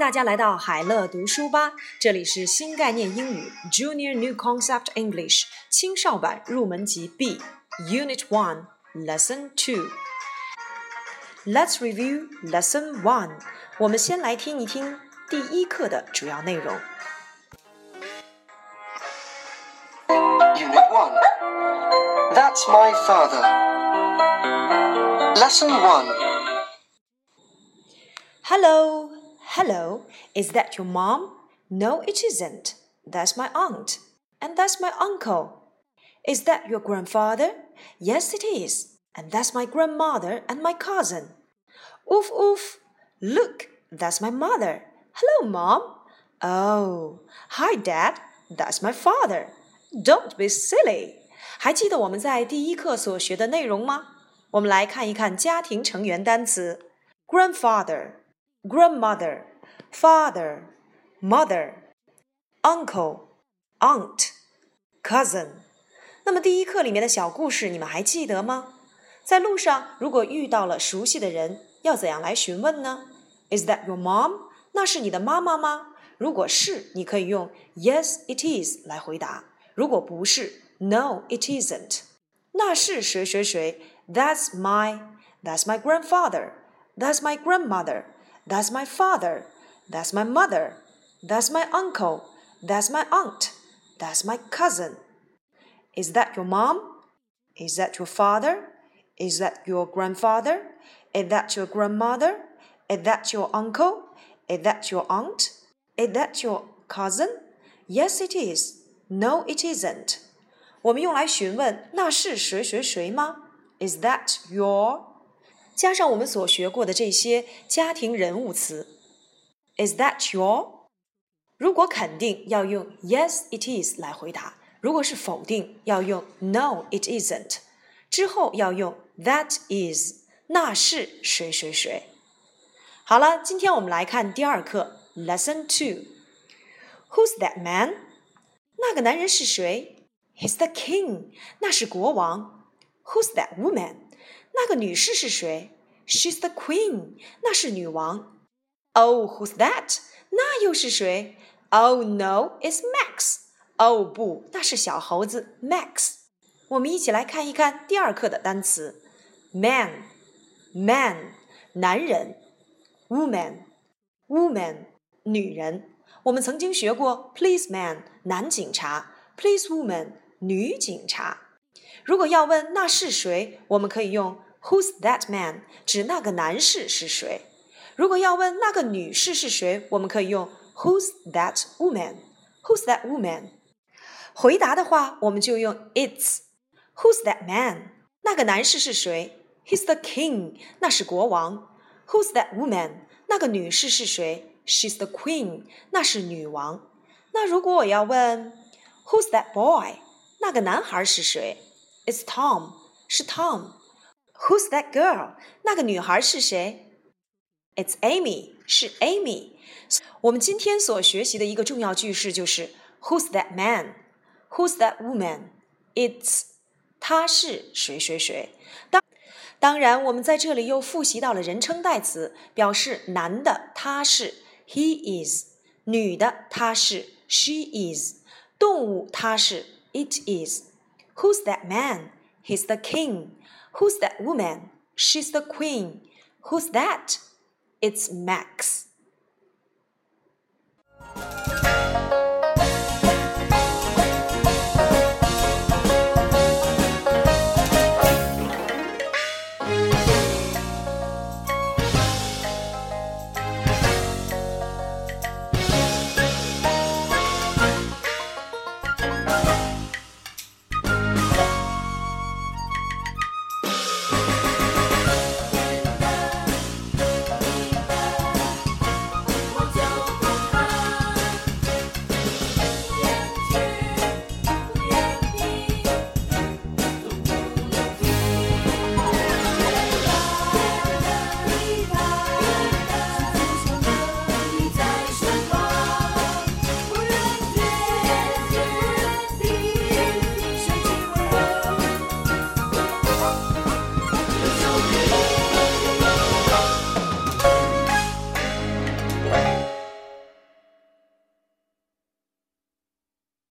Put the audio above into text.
大家来到海乐读书吧，这里是新概念英语 Junior New Concept English 青少版入门级 B Unit One Lesson Two。Let's review Lesson One。我们先来听一听第一课的主要内容。 Unit 1 That's my father. Lesson 1 Hello, hello. Is that your mom? No, it isn't. That's my aunt. And that's my uncle. Is that your grandfather? Yes, it is. And that's my grandmother and my cousin. Oof, oof. Look, that's my mother. Hello, mom. Oh, hi, dad. That's my father. Don't be silly. 还记得我们在第一课所学的内容吗？我们来看一看家庭成员单词：grandfather。 grandmother, father, mother, uncle, aunt, cousin。那么第一课里面的小故事你们还记得吗？在路上如果遇到了熟悉的人，要怎样来询问呢？Is that your mom？那是你的妈妈吗？如果是，你可以用 Yes, it is 来回答；如果不是，No, it isn't。那是谁谁谁？That's my, that's my grandfather, that's my grandmother. That's my father. That's my mother. That's my uncle. That's my aunt. That's my cousin. Is that your mom? Is that your father? Is that your grandfather? Is that your grandmother? Is that your uncle? Is that your aunt? Is that your cousin? Yes, it is. No, it isn't. 我们用来询问那是谁谁谁吗？Is that your 加上我们所学过的这些家庭人物词，Is that your？如果肯定要用 Yes, it is 来回答；如果是否定，要用 No, it isn't。之后要用 That is，那是谁谁谁。好了，今天我们来看第二课 Lesson Two。Who's that man？那个男人是谁？He's the king，那是国王。Who's that woman？ 那个女士是谁？She's the queen，那是女王。Oh, who's that？那又是谁？Oh no, it's Max。哦不，那是小猴子 Max。我们一起来看一看第二课的单词：man，man，男人；woman，woman，女人。我们曾经学过 policeman，男警察；policewoman，女警察。 如果要问那是谁，我们可以用 Who's that man？指那个男士是谁。如果要问那个女士是谁，我们可以用 Who's that woman？Who's that woman？回答的话，我们就用 It's。Who's that man？那个男士是谁？He's the king。那是国王。Who's that woman？那个女士是谁？She's the queen。那是女王。那如果我要问 Who's that boy？ 那个男孩是谁？It's Tom。是 Tom。Who's that girl？那个女孩是谁？It's Amy，是 Amy。我们今天所学习的一个重要句式就是 Who's that man？Who's that woman？It's 他是谁谁谁。当当然，我们在这里又复习到了人称代词，表示男的他是 He is，女的她是 She is，动物它是 It is。Who's that man? He's the king. Who's that woman? She's the queen. Who's that? It's Max.